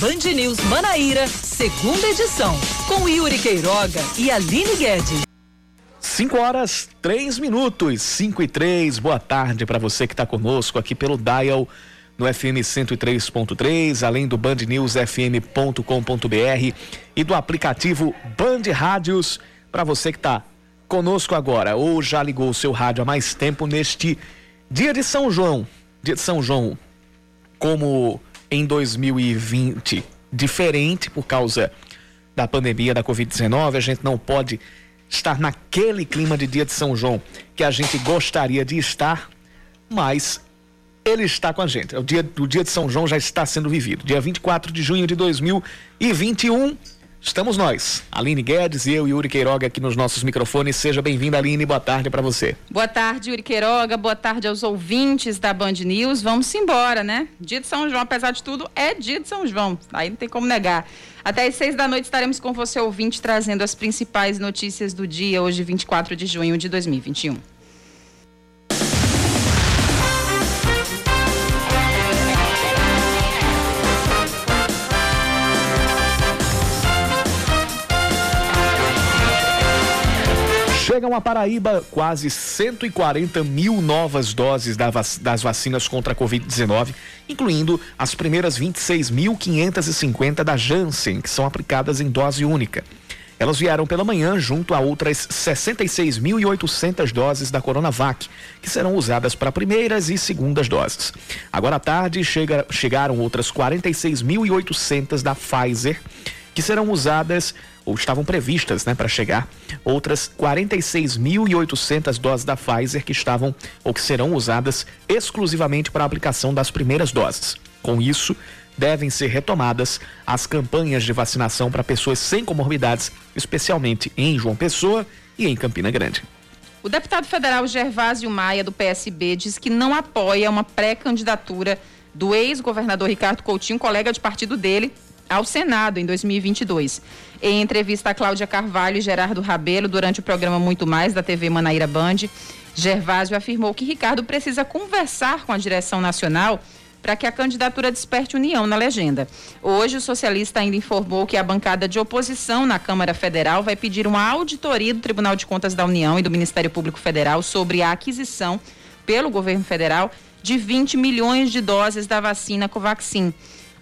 Band News Manaíra, segunda edição, com Yuri Queiroga e Aline Guedes. 5 horas, 3 minutos, 5 e 3. Boa tarde para você que está conosco aqui pelo Dial no FM 103.3, além do bandnewsfm.com.br e do aplicativo Band Rádios para você que está conosco agora ou já ligou o seu rádio há mais tempo neste dia de São João. Dia de São João, como em 2020 diferente por causa da pandemia da Covid-19. A gente não pode estar naquele clima de dia de São João que a gente gostaria de estar, mas ele está com a gente. O dia, o dia de São João já está sendo vivido. Dia 24 de junho de 2021 Estamos nós, Aline Guedes e eu, Yuri Queiroga, aqui nos nossos microfones. Seja bem-vinda, Aline. Boa tarde para você. Boa tarde, Yuri Queiroga. Boa tarde aos ouvintes da Band News. Vamos embora, né? Dia de São João, apesar de tudo, é dia de São João. Aí não tem como negar. Até às seis da noite estaremos com você, ouvinte, trazendo as principais notícias do dia, hoje, 24 de junho de 2021. Chegam a Paraíba quase 140 mil novas doses das vacinas contra a Covid-19, incluindo as primeiras 26.550 da Janssen, que são aplicadas em dose única. Elas vieram pela manhã junto a outras 66.800 doses da Coronavac, que serão usadas para primeiras e segundas doses. Agora à tarde chega, chegaram outras 46.800 da Pfizer, que serão usadas ou estavam previstas né, para chegar outras 46.800 doses da Pfizer que estavam ou que serão usadas exclusivamente para a aplicação das primeiras doses. Com isso, devem ser retomadas as campanhas de vacinação para pessoas sem comorbidades, especialmente em João Pessoa e em Campina Grande. O deputado federal Gervásio Maia, do PSB, diz que não apoia uma pré-candidatura do ex-governador Ricardo Coutinho, colega de partido dele, ao Senado em 2022. Em entrevista a Cláudia Carvalho e Gerardo Rabelo durante o programa Muito Mais da TV Manaíra Band, Gervásio afirmou que Ricardo precisa conversar com a direção nacional para que a candidatura desperte união na legenda. Hoje, o socialista ainda informou que a bancada de oposição na Câmara Federal vai pedir uma auditoria do Tribunal de Contas da União e do Ministério Público Federal sobre a aquisição pelo governo federal de 20 milhões de doses da vacina Covaxin.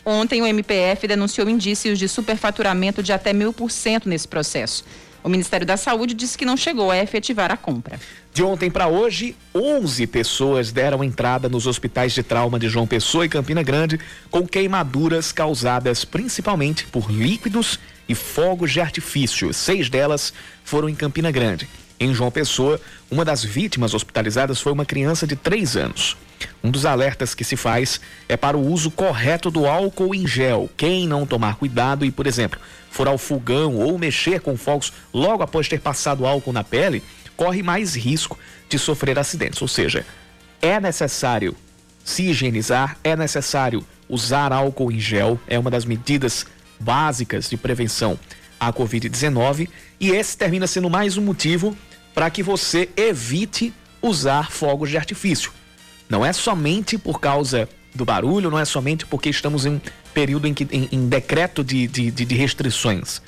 Ontem, o MPF denunciou indícios de superfaturamento de até mil por cento nesse processo. O Ministério da Saúde disse que não chegou a efetivar a compra. De ontem para hoje, 11 pessoas deram entrada nos hospitais de trauma de João Pessoa e Campina Grande com queimaduras causadas principalmente por líquidos e fogos de artifício. Seis delas foram em Campina Grande. Em João Pessoa, uma das vítimas hospitalizadas foi uma criança de 3 anos. Um dos alertas que se faz é para o uso correto do álcool em gel. Quem não tomar cuidado e, por exemplo, for ao fogão ou mexer com fogos logo após ter passado álcool na pele, corre mais risco de sofrer acidentes. Ou seja, é necessário se higienizar, é necessário usar álcool em gel, é uma das medidas básicas de prevenção à Covid-19 e esse termina sendo mais um motivo para que você evite usar fogos de artifício. Não é somente por causa do barulho, não é somente porque estamos em um período em, que, em, em decreto de, de, de, restrições,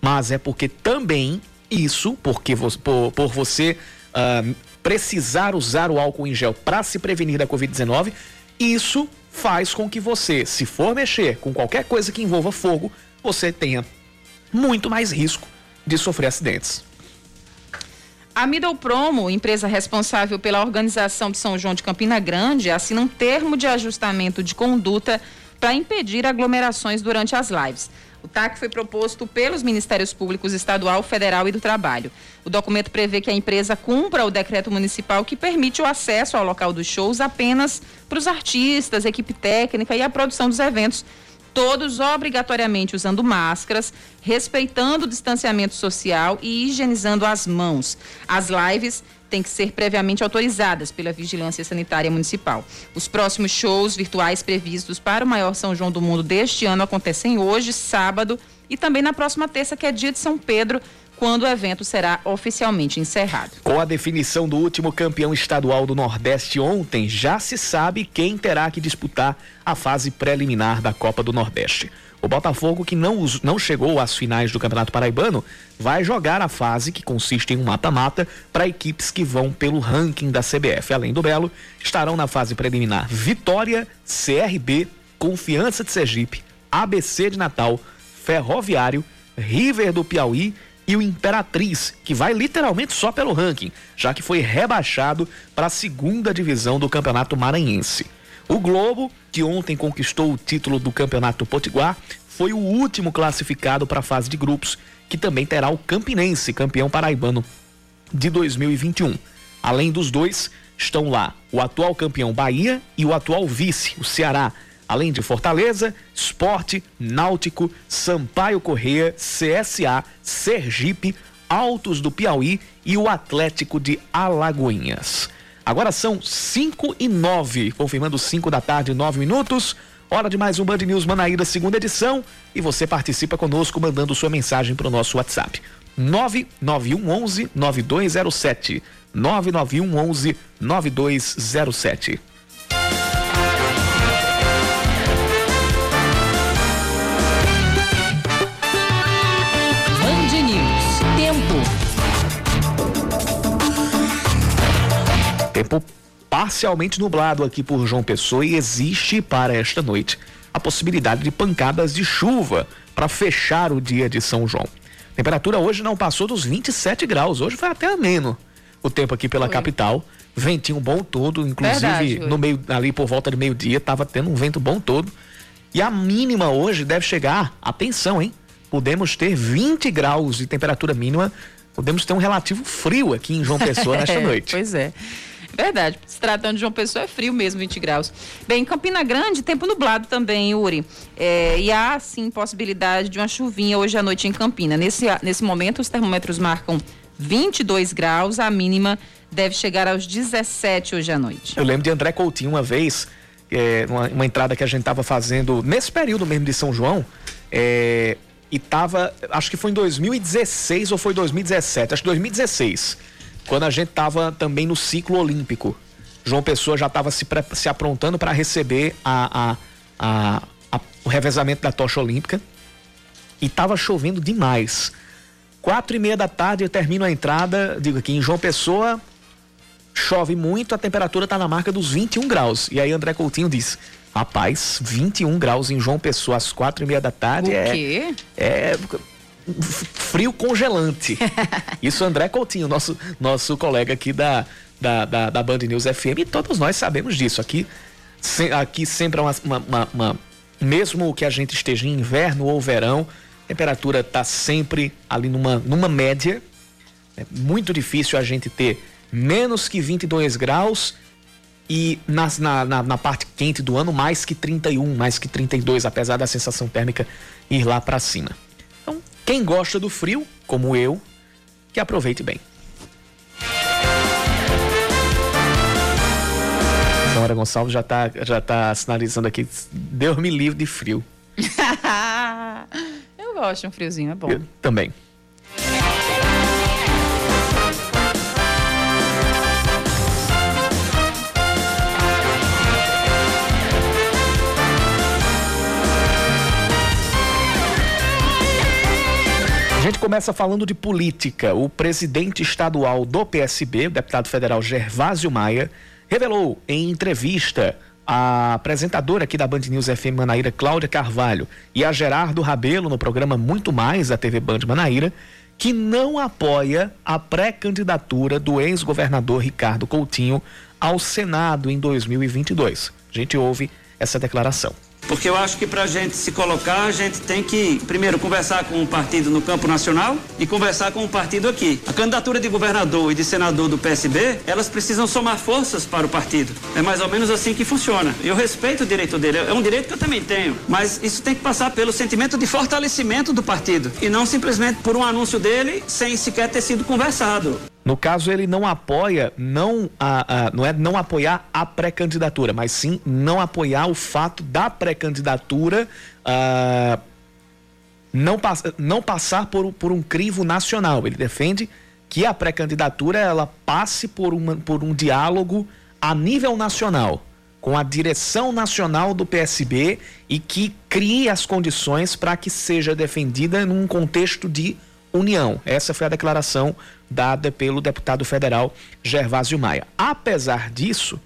mas é porque também isso, porque vo, por, por você uh, precisar usar o álcool em gel para se prevenir da Covid-19, isso faz com que você, se for mexer com qualquer coisa que envolva fogo, você tenha muito mais risco de sofrer acidentes. A Middle Promo, empresa responsável pela organização de São João de Campina Grande, assina um termo de ajustamento de conduta para impedir aglomerações durante as lives. O TAC foi proposto pelos Ministérios Públicos Estadual, Federal e do Trabalho. O documento prevê que a empresa cumpra o decreto municipal que permite o acesso ao local dos shows apenas para os artistas, equipe técnica e a produção dos eventos todos obrigatoriamente usando máscaras, respeitando o distanciamento social e higienizando as mãos. As lives têm que ser previamente autorizadas pela Vigilância Sanitária Municipal. Os próximos shows virtuais previstos para o maior São João do mundo deste ano acontecem hoje, sábado, e também na próxima terça, que é dia de São Pedro, quando o evento será oficialmente encerrado. Com a definição do último campeão estadual do Nordeste ontem, já se sabe quem terá que disputar a fase preliminar da Copa do Nordeste. O Botafogo, que não, não chegou às finais do Campeonato Paraibano, vai jogar a fase que consiste em um mata-mata para equipes que vão pelo ranking da CBF. Além do Belo, estarão na fase preliminar Vitória, CRB, Confiança de Sergipe, ABC de Natal, Ferroviário, River do Piauí e o Imperatriz, que vai literalmente só pelo ranking, já que foi rebaixado para a segunda divisão do Campeonato Maranhense. O Globo, que ontem conquistou o título do Campeonato Potiguar, foi o último classificado para a fase de grupos, que também terá o Campinense, campeão paraibano de 2021. Além dos dois, estão lá o atual campeão Bahia e o atual vice, o Ceará, além de Fortaleza, Esporte, Náutico, Sampaio Correia, CSA, Sergipe, Altos do Piauí e o Atlético de Alagoinhas. Agora são 5 e 9, confirmando 5 da tarde, 9 minutos. Hora de mais um Band News Manaíra, segunda edição. E você participa conosco mandando sua mensagem para o nosso WhatsApp. 99111 9207. 99111 9207. Tempo parcialmente nublado aqui por João Pessoa e existe para esta noite a possibilidade de pancadas de chuva para fechar o dia de São João. A temperatura hoje não passou dos 27 graus, hoje foi até ameno o tempo aqui pela foi. capital. Ventinho bom todo, inclusive Verdade, no meio ali por volta de meio-dia estava tendo um vento bom todo. E a mínima hoje deve chegar, atenção, hein? Podemos ter 20 graus de temperatura mínima, podemos ter um relativo frio aqui em João Pessoa nesta noite. Pois é. Verdade. Se tratando de uma pessoa, é frio mesmo, 20 graus. Bem, em Campina Grande, tempo nublado também, Uri. É, e há, sim, possibilidade de uma chuvinha hoje à noite em Campina. Nesse, nesse momento, os termômetros marcam 22 graus, a mínima deve chegar aos 17 hoje à noite. Eu lembro de André Coutinho uma vez, é, uma, uma, entrada que a gente estava fazendo nesse período mesmo de São João, é, e tava, acho que foi em 2016 ou foi 2017, acho que 2016 quando a gente estava também no ciclo olímpico. João Pessoa já estava se, se aprontando para receber a, a, a, o revezamento da tocha olímpica e estava chovendo demais. Quatro e meia da tarde eu termino a entrada, digo aqui em João Pessoa, chove muito, a temperatura está na marca dos 21 graus. E aí André Coutinho diz, rapaz, 21 graus em João Pessoa às quatro e meia da tarde o é... Quê? É frio congelante. Isso André Coutinho, nosso, nosso colega aqui da, da, da, da Band News FM, e todos nós sabemos disso. Aqui, se, aqui sempre é uma, uma, uma, Mesmo que a gente esteja em inverno ou verão, a temperatura está sempre ali numa, numa média. É muito difícil a gente ter menos que 22 graus e nas, na, na, na, parte quente do ano mais que 31, mais que 32, apesar da sensação térmica ir lá para cima. Quem gosta do frio, como eu, que aproveite bem. Senhora Gonçalves já está já tá sinalizando aqui, Deus me livre de frio. eu gosto de um friozinho, é bom. Eu também. Gente começa falando de política. O presidente estadual do PSB, o deputado federal Gervásio Maia, revelou em entrevista a apresentadora aqui da Band News FM Manaíra, Cláudia Carvalho, e a Gerardo Rabelo no programa Muito Mais da TV Band Manaíra, que não apoia a pré-candidatura do ex-governador Ricardo Coutinho ao Senado em 2022. A gente ouve essa declaração. Porque eu acho que para a gente se colocar, a gente tem que, primeiro, conversar com o partido no campo nacional e conversar com o partido aqui. A candidatura de governador e de senador do PSB, elas precisam somar forças para o partido. É mais ou menos assim que funciona. Eu respeito o direito dele, é um direito que eu também tenho. Mas isso tem que passar pelo sentimento de fortalecimento do partido e não simplesmente por um anúncio dele sem sequer ter sido conversado. No caso, ele não apoia, não, a, a não é não apoiar a pré-candidatura, mas sim não apoiar o fato da pré-candidatura uh, não, passa, não passar por, por um crivo nacional. Ele defende que a pré-candidatura ela passe por, uma, por um diálogo a nível nacional com a direção nacional do PSB e que crie as condições para que seja defendida num contexto de união. Essa foi a declaração dada pelo deputado federal Gervásio Maia. Apesar disso,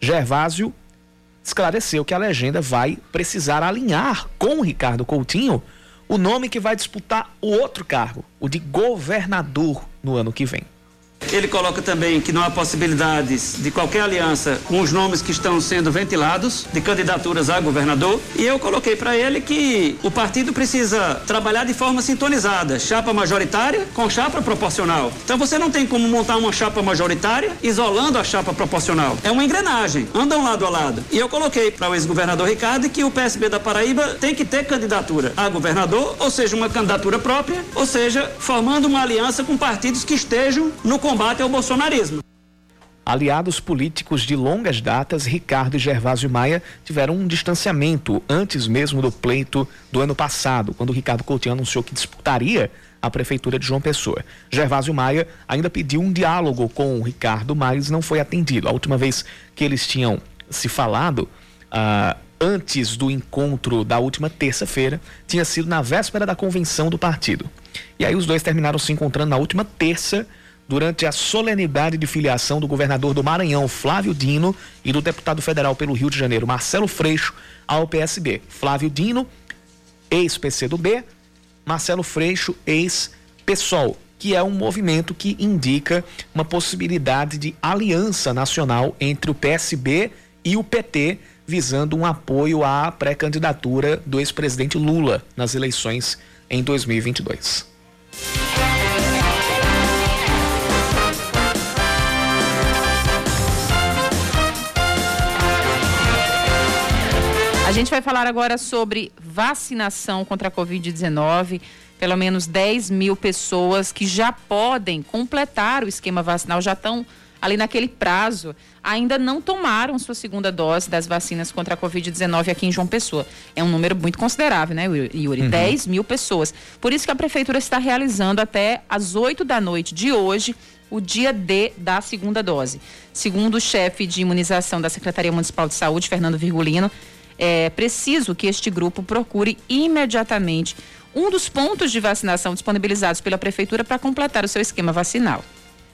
Gervásio esclareceu que a legenda vai precisar alinhar com Ricardo Coutinho o nome que vai disputar o outro cargo, o de governador, no ano que vem. Ele coloca também que não há possibilidades de qualquer aliança com os nomes que estão sendo ventilados de candidaturas a governador. E eu coloquei para ele que o partido precisa trabalhar de forma sintonizada, chapa majoritária com chapa proporcional. Então você não tem como montar uma chapa majoritária isolando a chapa proporcional. É uma engrenagem, andam lado a lado. E eu coloquei para o ex-governador Ricardo que o PSB da Paraíba tem que ter candidatura a governador, ou seja, uma candidatura própria, ou seja, formando uma aliança com partidos que estejam no combate ao bolsonarismo. Aliados políticos de longas datas, Ricardo e Gervásio Maia tiveram um distanciamento antes mesmo do pleito do ano passado, quando Ricardo Coutinho anunciou que disputaria a prefeitura de João Pessoa. Gervásio Maia ainda pediu um diálogo com o Ricardo, mas não foi atendido. A última vez que eles tinham se falado, ah, antes do encontro da última terça-feira, tinha sido na véspera da convenção do partido. E aí os dois terminaram se encontrando na última terça durante a solenidade de filiação do governador do Maranhão, Flávio Dino, e do deputado federal pelo Rio de Janeiro, Marcelo Freixo, ao PSB. Flávio Dino, ex-PCdoB, Marcelo Freixo, ex-PSOL, que é um movimento que indica uma possibilidade de aliança nacional entre o PSB e o PT, visando um apoio à pré-candidatura do ex-presidente Lula nas eleições em 2022. Gente vai falar agora sobre vacinação contra a Covid-19. Pelo menos 10 mil pessoas que já podem completar o esquema vacinal, já estão ali naquele prazo, ainda não tomaram sua segunda dose das vacinas contra a Covid-19 aqui em João Pessoa. É um número muito considerável, né, Yuri? Uhum. 10 mil pessoas. Por isso que a Prefeitura está realizando até às 8 da noite de hoje o dia D da segunda dose. Segundo o chefe de imunização da Secretaria Municipal de Saúde, Fernando Virgulino, é preciso que este grupo procure imediatamente um dos pontos de vacinação disponibilizados pela Prefeitura para completar o seu esquema vacinal.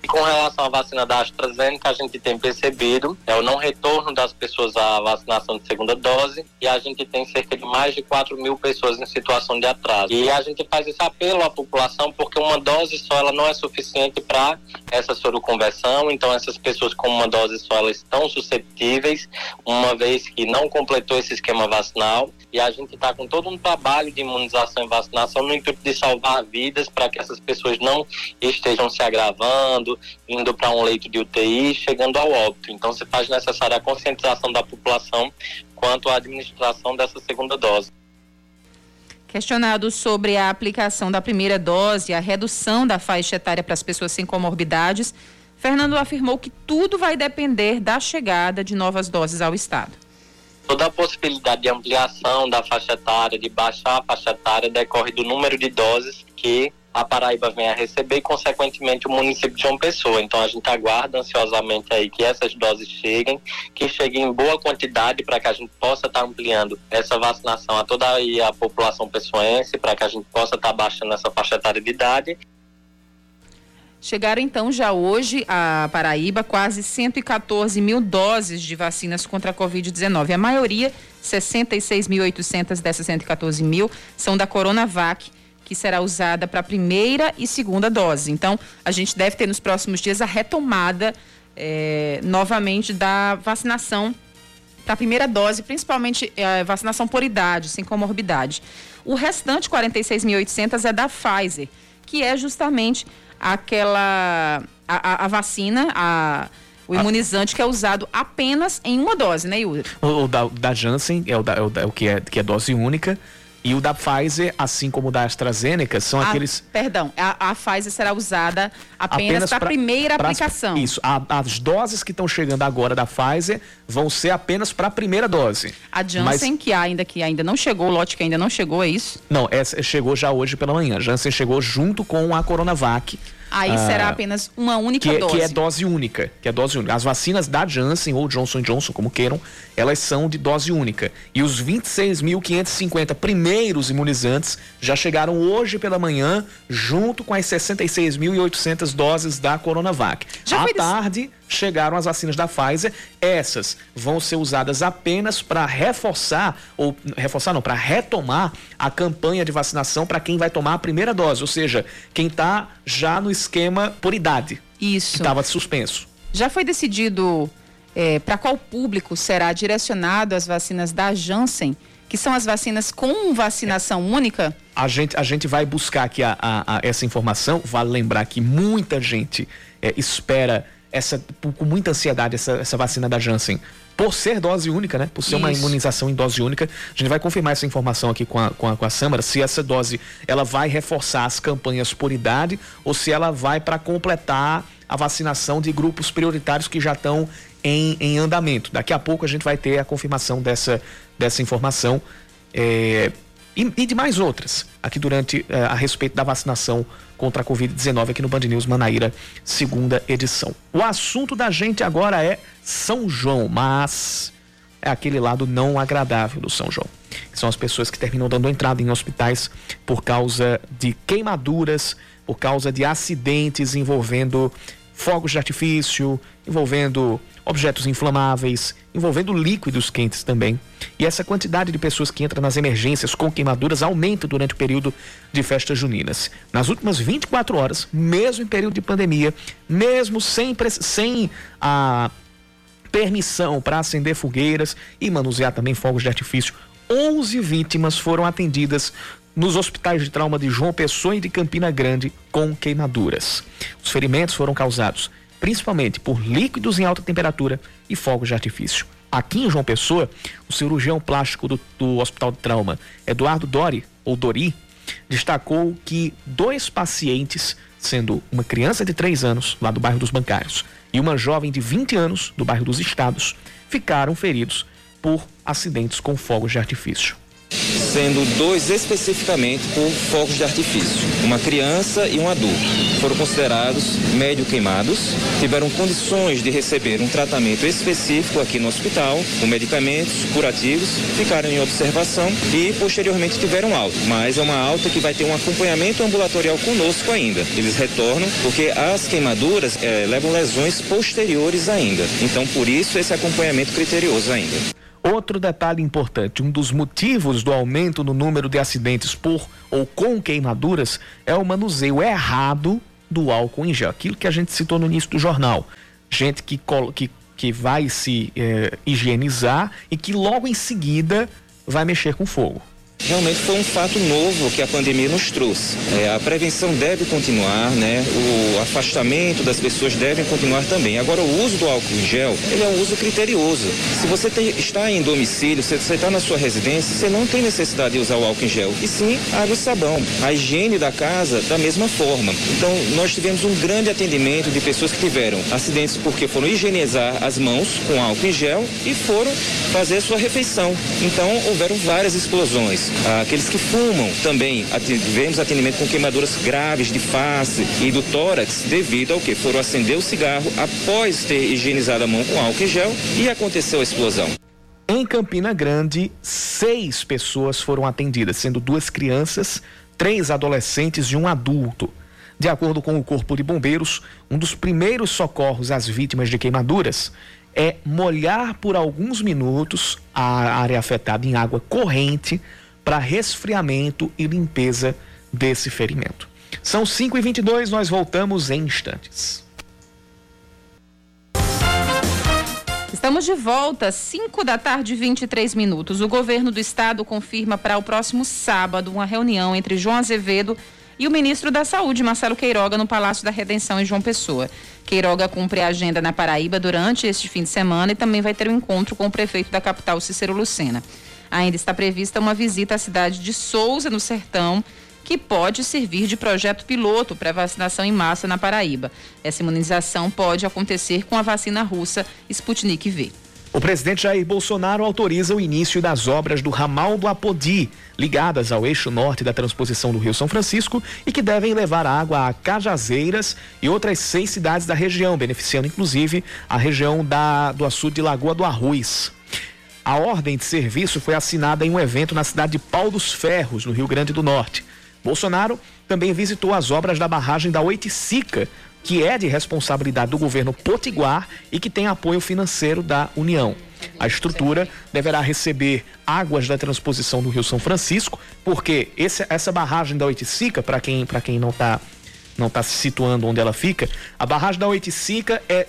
Com relação à vacina da AstraZeneca, a gente tem percebido é o não retorno das pessoas à vacinação de segunda dose e a gente tem cerca de mais de 4 mil pessoas em situação de atraso. E a gente faz esse apelo à população porque uma dose só ela não é suficiente para essa soroconversão, então essas pessoas com uma dose só elas estão susceptíveis, uma vez que não completou esse esquema vacinal e a gente está com todo um trabalho de imunização e vacinação no intuito de salvar vidas para que essas pessoas não estejam se agravando, indo para um leito de UTI, chegando ao óbito. Então, se faz necessária a conscientização da população quanto à administração dessa segunda dose. Questionado sobre a aplicação da primeira dose e a redução da faixa etária para as pessoas sem comorbidades, Fernando afirmou que tudo vai depender da chegada de novas doses ao Estado. Toda a possibilidade de ampliação da faixa etária, de baixar a faixa etária, decorre do número de doses que a Paraíba vem a receber e, consequentemente, o município de João Pessoa. Então, a gente aguarda ansiosamente aí que essas doses cheguem, que cheguem em boa quantidade para que a gente possa estar tá ampliando essa vacinação a toda a população pessoense, para que a gente possa estar tá baixando essa faixa etária de idade. Chegaram então já hoje a Paraíba quase 114 mil doses de vacinas contra a Covid-19. A maioria, 66.800 dessas 114 mil, são da Coronavac que será usada para a primeira e segunda dose. Então, a gente deve ter nos próximos dias a retomada é, novamente da vacinação para a primeira dose, principalmente é, vacinação por idade, sem comorbidade. O restante, 46.800, é da Pfizer, que é justamente aquela a, a, a vacina, a, o imunizante que é usado apenas em uma dose, né, Yuri? O, o da, da Janssen é o, da, é o, da, o que, é, que é dose única E o da Pfizer, assim como o da AstraZeneca, são a, aqueles. Perdão, a, a, Pfizer será usada apenas, para a primeira pra, aplicação. Isso, a, as doses que estão chegando agora da Pfizer vão ser apenas para a primeira dose. A Janssen, Mas... que ainda que ainda não chegou, o lote que ainda não chegou, é isso? Não, essa chegou já hoje pela manhã. A Janssen chegou junto com a Coronavac. Aí ah, será apenas uma única que, dose. Que é dose única. Que é dose única. As vacinas da Janssen ou Johnson Johnson, como queiram, elas são de dose única. E os 26.550 primeiros imunizantes já chegaram hoje pela manhã, junto com as 66.800 doses da Coronavac. Já à tarde chegaram as vacinas da Pfizer. Essas vão ser usadas apenas para reforçar, ou reforçar não, para retomar a campanha de vacinação para quem vai tomar a primeira dose, ou seja, quem está já no esquema por idade. Isso. Que estava suspenso. Já foi decidido é, para qual público será direcionado as vacinas da Janssen? que são as vacinas com vacinação única? A gente, a gente vai buscar aqui a, a, a essa informação. Vale lembrar que muita gente é, espera essa, com muita ansiedade essa, essa vacina da Janssen. Por ser dose única, né? Por ser Isso. uma imunização em dose única. A gente vai confirmar essa informação aqui com a, com a, com a Samara, se essa dose ela vai reforçar as campanhas por idade ou se ela vai para completar a vacinação de grupos prioritários que já estão em, em andamento. Daqui a pouco a gente vai ter a confirmação dessa, dessa informação. É, e, e, de mais outras, aqui durante uh, a respeito da vacinação contra a Covid-19 aqui no Band News Manaíra, segunda edição. O assunto da gente agora é São João, mas é aquele lado não agradável do São João. São as pessoas que terminam dando entrada em hospitais por causa de queimaduras, por causa de acidentes envolvendo fogos de artifício, envolvendo objetos inflamáveis, envolvendo líquidos quentes também. E essa quantidade de pessoas que entram nas emergências com queimaduras aumenta durante o período de festas juninas. Nas últimas 24 horas, mesmo em período de pandemia, mesmo sem, sem a permissão para acender fogueiras e manusear também fogos de artifício, 11 vítimas foram atendidas nos hospitais de trauma de João Pessoa e de Campina Grande com queimaduras. Os ferimentos foram causados principalmente por líquidos em alta temperatura e fogos de artifício. Aqui em João Pessoa, o cirurgião plástico do, do Hospital de Trauma, Eduardo Dori, ou Dori, destacou que dois pacientes, sendo uma criança de 3 anos, lá do bairro dos Bancários, e uma jovem de 20 anos, do bairro dos Estados, ficaram feridos por acidentes com fogos de artifício sendo dois especificamente por fogos de artifício, uma criança e um adulto. Foram considerados médio queimados, tiveram condições de receber um tratamento específico aqui no hospital, com medicamentos curativos, ficaram em observação e posteriormente tiveram alta, mas é uma alta que vai ter um acompanhamento ambulatorial conosco ainda. Eles retornam porque as queimaduras é, levam lesões posteriores ainda. Então, por isso, esse acompanhamento criterioso ainda. Outro detalhe importante: um dos motivos do aumento no número de acidentes por ou com queimaduras é o manuseio errado do álcool em gel. Aquilo que a gente citou no início do jornal. Gente que, que, que vai se eh, higienizar e que logo em seguida vai mexer com fogo realmente foi um fato novo que a pandemia nos trouxe. É, a prevenção deve continuar, né? O afastamento das pessoas deve continuar também. Agora, o uso do álcool em gel, ele é um uso criterioso. Se você tem, está em domicílio, se você está na sua residência, você não tem necessidade de usar o álcool em gel, e sim água e sabão. A higiene da casa, da mesma forma. Então, nós tivemos um grande atendimento de pessoas que tiveram acidentes porque foram higienizar as mãos com álcool em gel e foram fazer sua refeição. Então, houveram várias explosões. Aqueles que fumam também tivemos atendimento com queimaduras graves de face e do tórax devido ao que foram acender o cigarro após ter higienizado a mão com álcool e gel e aconteceu a explosão. Em Campina Grande, seis pessoas foram atendidas, sendo duas crianças, três adolescentes e um adulto. De acordo com o Corpo de Bombeiros, um dos primeiros socorros às vítimas de queimaduras é molhar por alguns minutos a área afetada em água corrente para resfriamento e limpeza desse ferimento. São 5 e 22 nós voltamos em instantes. Estamos de volta, 5 da tarde, 23 minutos. O governo do estado confirma para o próximo sábado uma reunião entre João Azevedo e o ministro da Saúde, Marcelo Queiroga, no Palácio da Redenção em João Pessoa. Queiroga cumpre a agenda na Paraíba durante este fim de semana e também vai ter um encontro com o prefeito da capital, Cícero Lucena. Ainda está prevista uma visita à cidade de Souza, no Sertão, que pode servir de projeto piloto para vacinação em massa na Paraíba. Essa imunização pode acontecer com a vacina russa Sputnik V. O presidente Jair Bolsonaro autoriza o início das obras do ramal do Apodi, ligadas ao eixo norte da transposição do Rio São Francisco e que devem levar água a Cajazeiras e outras seis cidades da região, beneficiando inclusive a região da, do açude de Lagoa do Arruiz. A ordem de serviço foi assinada em um evento na cidade de Pau dos Ferros, no Rio Grande do Norte. Bolsonaro também visitou as obras da barragem da Oiticica, que é de responsabilidade do governo potiguar e que tem apoio financeiro da União. A estrutura deverá receber águas da transposição do Rio São Francisco, porque esse, essa barragem da Oiticica, para quem, quem não está não está se situando onde ela fica, a barragem da Oiticica é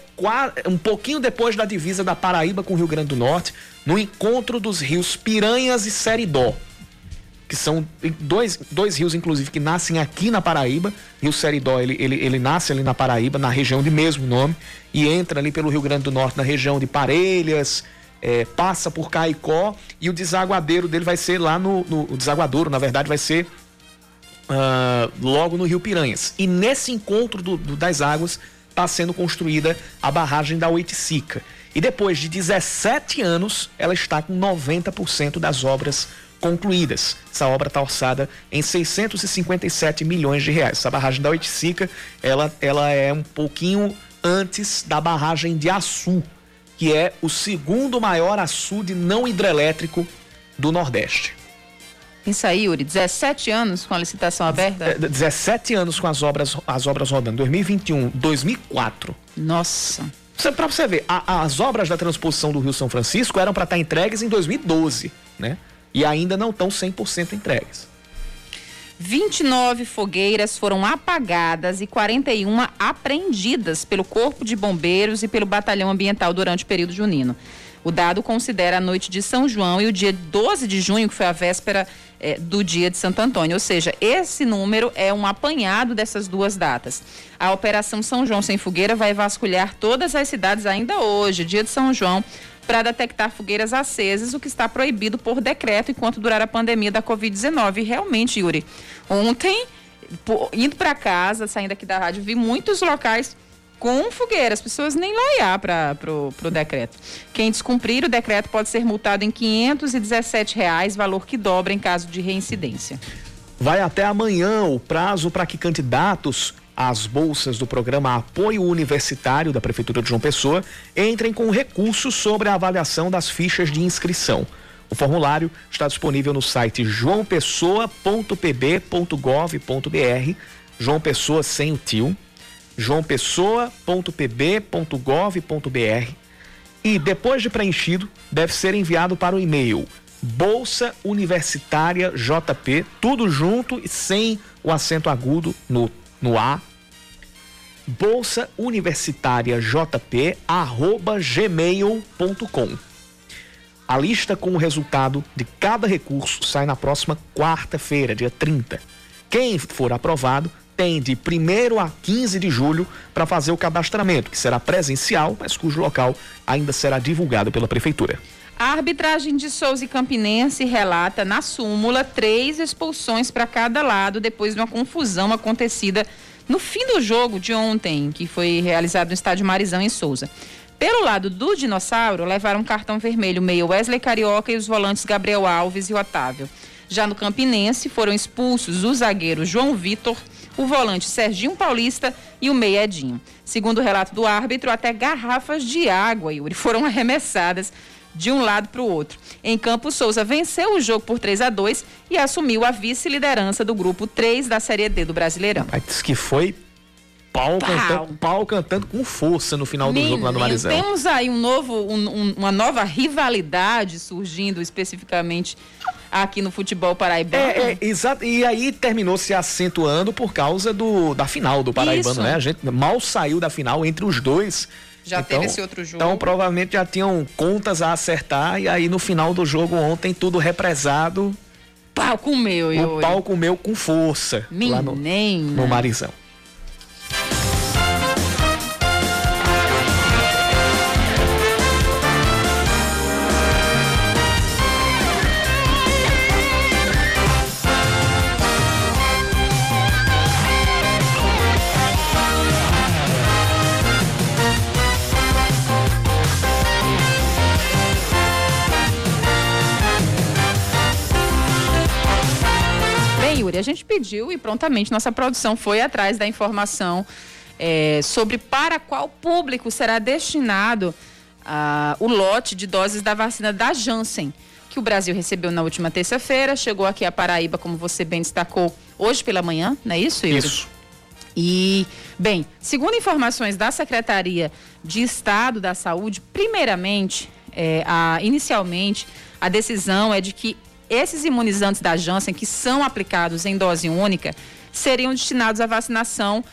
um pouquinho depois da divisa da Paraíba com o Rio Grande do Norte, no encontro dos rios Piranhas e Seridó que são dois, dois rios, inclusive, que nascem aqui na Paraíba. Rio Seridó, ele, ele, ele nasce ali na Paraíba, na região de mesmo nome, e entra ali pelo Rio Grande do Norte, na região de Parelhas, é, passa por Caicó, e o desaguadeiro dele vai ser lá no. no o desaguadouro, na verdade, vai ser uh, logo no Rio Piranhas. E nesse encontro do, do, das águas está sendo construída a barragem da Oiticica. E depois de 17 anos, ela está com 90% das obras concluídas. Essa obra está orçada em 657 milhões de reais. Essa barragem da Oiticica, ela, ela é um pouquinho antes da barragem de Açu, que é o segundo maior açude não hidrelétrico do Nordeste. Isso aí, Yuri, 17 anos com a licitação aberta? 17 é, anos com as obras, as obras rodando, 2021, 2004. Nossa. Para você ver, a, as obras da transposição do Rio São Francisco eram para estar tá entregues em 2012, né? e ainda não estão 100% entregues. 29 fogueiras foram apagadas e 41 apreendidas pelo Corpo de Bombeiros e pelo Batalhão Ambiental durante o período junino. O dado considera a noite de São João e o dia 12 de junho, que foi a véspera é, do dia de Santo Antônio. Ou seja, esse número é um apanhado dessas duas datas. A Operação São João Sem Fogueira vai vasculhar todas as cidades ainda hoje, dia de São João, para detectar fogueiras acesas, o que está proibido por decreto enquanto durar a pandemia da Covid-19. Realmente, Yuri, ontem, indo para casa, saindo aqui da rádio, vi muitos locais com fogueira. As pessoas nem lá para pro, decreto. Quem descumprir o decreto pode ser multado em 517 reais, valor que dobra em caso de reincidência. Vai até amanhã o prazo para que candidatos as bolsas do programa Apoio Universitário da Prefeitura de João Pessoa entrem com recursos sobre a avaliação das fichas de inscrição. O formulário está disponível no site joaopessoa.pb.gov.br, João Pessoa sem o tio, joaopessoa.pb.gov.br e depois de preenchido deve ser enviado para o e-mail Bolsa Universitária JP, tudo junto e sem o acento agudo no no A, bolsa universitária jp arroba gmail.com. A lista com o resultado de cada recurso sai na próxima quarta-feira, dia 30. Quem for aprovado tem de 1 a 15 de julho para fazer o cadastramento, que será presencial, mas cujo local ainda será divulgado pela Prefeitura. A arbitragem de Souza e Campinense relata na súmula três expulsões para cada lado depois de uma confusão acontecida no fim do jogo de ontem, que foi realizado no estádio Marizão em Souza. Pelo lado do dinossauro, levaram cartão vermelho meio Wesley Carioca e os volantes Gabriel Alves e Otávio. Já no Campinense, foram expulsos o zagueiro João Vitor, o volante Serginho Paulista e o meia Edinho. Segundo o relato do árbitro, até garrafas de água, Yuri, foram arremessadas de um lado para o outro. Em campo, Souza venceu o jogo por 3 a 2 e assumiu a vice-liderança do grupo 3 da Série D do Brasileirão. Disse que foi pau, pau. Cantando, pau cantando com força no final do jogo lá no Marizão. Temos aí um novo, um, um, uma nova rivalidade surgindo especificamente aqui no futebol paraibano. É, é, exato. E aí terminou se acentuando por causa do, da final do paraibano, Isso. né? A gente mal saiu da final entre os dois. Já então, teve esse outro jogo. Então, provavelmente já tinham contas a acertar. E aí, no final do jogo ontem, tudo represado. Pau comeu, O pau comeu com força. Menina. Lá no, no Marizão. Gente pediu e prontamente nossa produção foi atrás da informação é, sobre para qual público será destinado ah, o lote de doses da vacina da Janssen, que o Brasil recebeu na última terça-feira, chegou aqui a Paraíba, como você bem destacou, hoje pela manhã, não é isso, Yuri? Isso. E, bem, segundo informações da Secretaria de Estado da Saúde, primeiramente, é, a, inicialmente, a decisão é de que esses imunizantes da Janssen, que são aplicados em dose única, seriam destinados à vacinação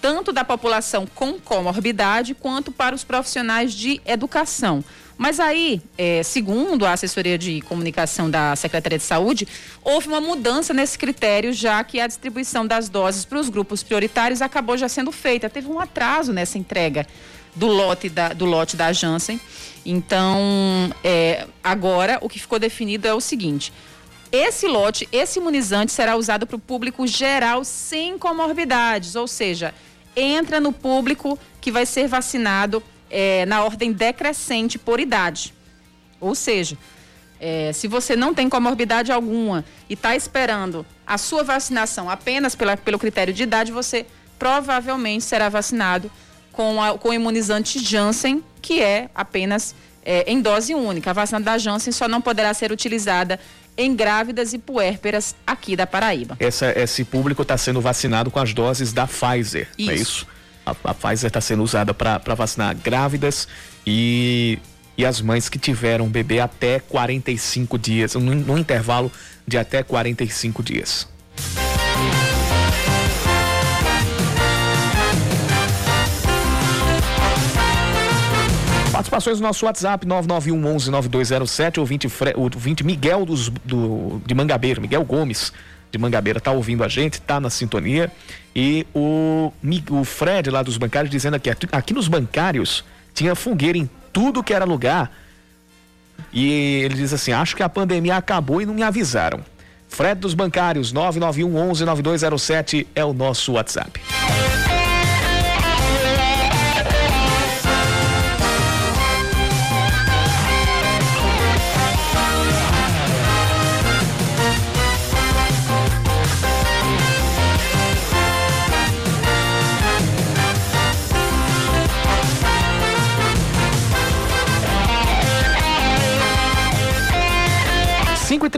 tanto da população com comorbidade quanto para os profissionais de educação. Mas aí, é, segundo a assessoria de comunicação da Secretaria de Saúde, houve uma mudança nesse critério, já que a distribuição das doses para os grupos prioritários acabou já sendo feita. Teve um atraso nessa entrega do lote da, do lote da Janssen. Então, é, agora o que ficou definido é o seguinte: esse lote, esse imunizante será usado para o público geral sem comorbidades, ou seja, entra no público que vai ser vacinado é, na ordem decrescente por idade. Ou seja, é, se você não tem comorbidade alguma e está esperando a sua vacinação apenas pela, pelo critério de idade, você provavelmente será vacinado com, a, com o imunizante Janssen, que é apenas é, em dose única. A vacina da Janssen só não poderá ser utilizada em grávidas e puérperas aqui da Paraíba. Essa, esse público está sendo vacinado com as doses da Pfizer, isso. não é isso? A, a Pfizer está sendo usada para vacinar grávidas e, e as mães que tiveram bebê até 45 dias, no intervalo de até 45 dias. Participações no nosso WhatsApp 991 11 9207, ouvinte, Fre, ouvinte Miguel dos, do, de Mangabeira, Miguel Gomes de Mangabeira tá ouvindo a gente, tá na sintonia. E o, o Fred lá dos bancários dizendo aqui, aqui nos bancários tinha fogueira em tudo que era lugar. E ele diz assim: acho que a pandemia acabou e não me avisaram. Fred dos bancários, 991 11 9207 é o nosso WhatsApp.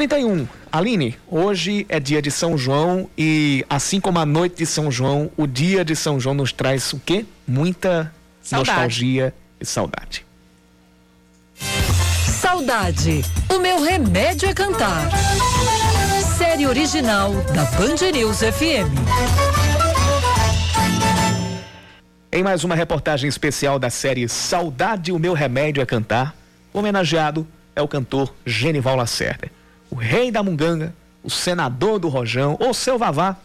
5h31. Aline, hoje é dia de São João e assim como a noite de São João, o dia de São João nos traz o quê? Muita saudade. nostalgia e saudade. Saudade. O meu remédio é cantar. Série original da Band News FM. Em mais uma reportagem especial da série Saudade, o meu remédio é cantar, homenageado é o cantor Genival Lacerda o rei da Munganga, o senador do Rojão, ou seu Vavá,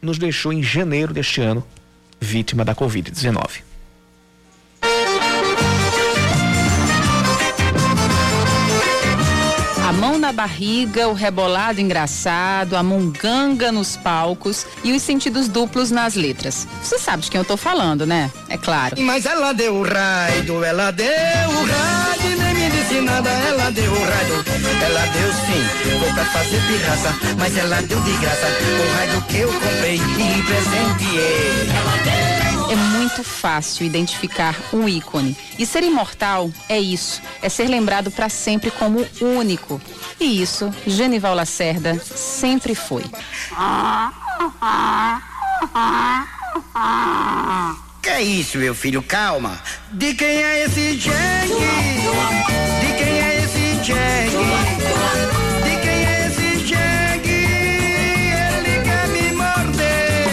nos deixou em janeiro deste ano, vítima da Covid-19. A mão na barriga, o rebolado engraçado, a munganga nos palcos e os sentidos duplos nas letras. Você sabe de quem eu tô falando, né? É claro. Mas ela deu o raio, ela deu o raio, disse nada, ela deu o raio. Ela deu sim, vou pra fazer pirraça, mas ela deu de graça o raio que eu comprei e presenteei. Ela deu é muito fácil identificar um ícone. E ser imortal é isso, é ser lembrado para sempre como único. E isso, Genival Lacerda sempre foi. Que é isso, meu filho? Calma. De quem é esse jegue? Jegue?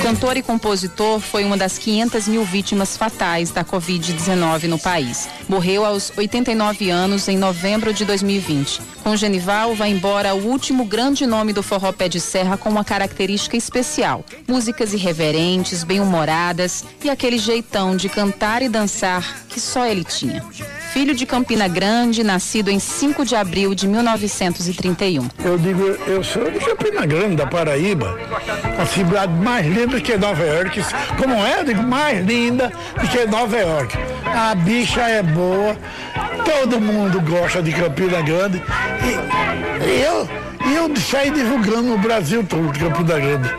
cantor e compositor foi uma das 500 mil vítimas fatais da Covid-19 no país. Morreu aos 89 anos em novembro de 2020. Com Genival, vai embora o último grande nome do forró pé de serra com uma característica especial: músicas irreverentes, bem-humoradas e aquele jeitão de cantar e dançar que só ele tinha filho de Campina Grande, nascido em 5 de abril de 1931. Eu digo, eu sou de Campina Grande, da Paraíba, a cidade mais linda que Nova York. Como é? Eu digo, mais linda do que Nova York. A bicha é boa, todo mundo gosta de Campina Grande. E eu eu saí divulgando no Brasil todo, Campina Grande.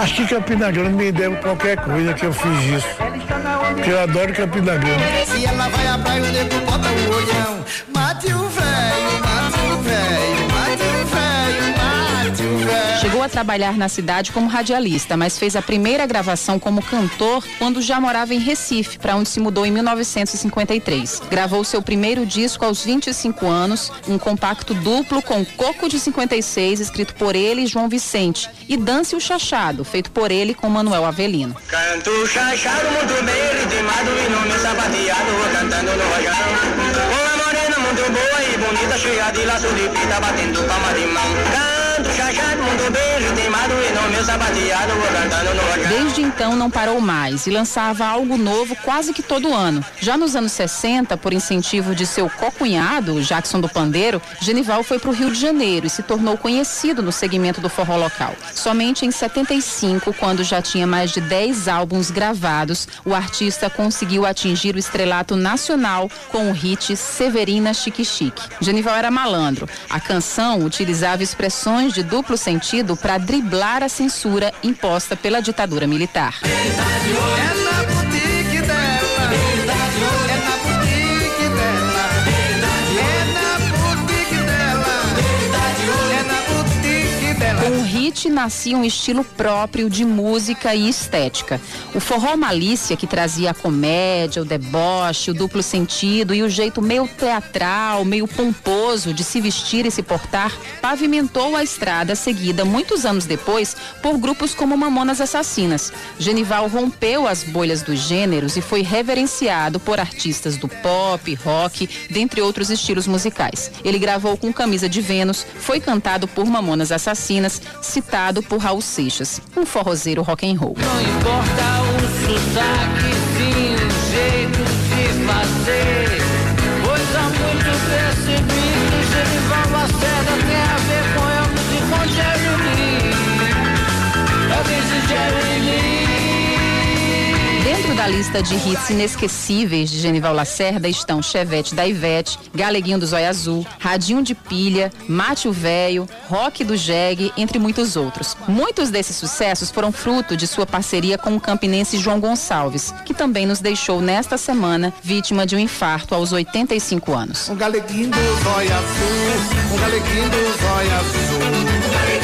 Acho que Campina Grande me deu qualquer coisa que eu fiz isso. Porque eu adoro Campina Grande. Se ela vai à praia, o nego bota o olhão. Mate o velho, mate o velho, Chegou a trabalhar na cidade como radialista, mas fez a primeira gravação como cantor quando já morava em Recife, para onde se mudou em 1953. Gravou seu primeiro disco aos 25 anos, um compacto duplo com Coco de 56, escrito por ele e João Vicente, e Dance o Chachado, feito por ele com Manuel Avelino. Canto chachado muito bem ritmado e no sapateado vou cantando no rojão. Uma morena muito boa e bonita, cheia de laço de fita, batendo palma de mão. Desde então não parou mais e lançava algo novo quase que todo ano. Já nos anos 60, por incentivo de seu cocunhado, Jackson do Pandeiro, Genival foi para o Rio de Janeiro e se tornou conhecido no segmento do forró local. Somente em 75, quando já tinha mais de 10 álbuns gravados, o artista conseguiu atingir o estrelato nacional com o hit Severina Chique Chique. Genival era malandro. A canção utilizava expressões de duplo sentido para driblar a censura imposta pela ditadura militar. Hit nascia um estilo próprio de música e estética. O forró malícia, que trazia a comédia, o deboche, o duplo sentido e o jeito meio teatral, meio pomposo de se vestir e se portar, pavimentou a estrada seguida muitos anos depois por grupos como Mamonas Assassinas. Genival rompeu as bolhas dos gêneros e foi reverenciado por artistas do pop, rock, dentre outros estilos musicais. Ele gravou com Camisa de Vênus, foi cantado por Mamonas Assassinas, citado por Raul Seixas, um forrozeiro rock and roll. Não importa o sotaque, sim o jeito de fazer. Da lista de hits inesquecíveis de Genival Lacerda estão Chevette da Ivete, Galeguinho do Zóio Azul, Radinho de Pilha, Mate o Véio, Rock do Jeg, entre muitos outros. Muitos desses sucessos foram fruto de sua parceria com o campinense João Gonçalves, que também nos deixou nesta semana vítima de um infarto aos 85 anos. Um galeguinho do zóio azul. Um galeguinho do zóio azul.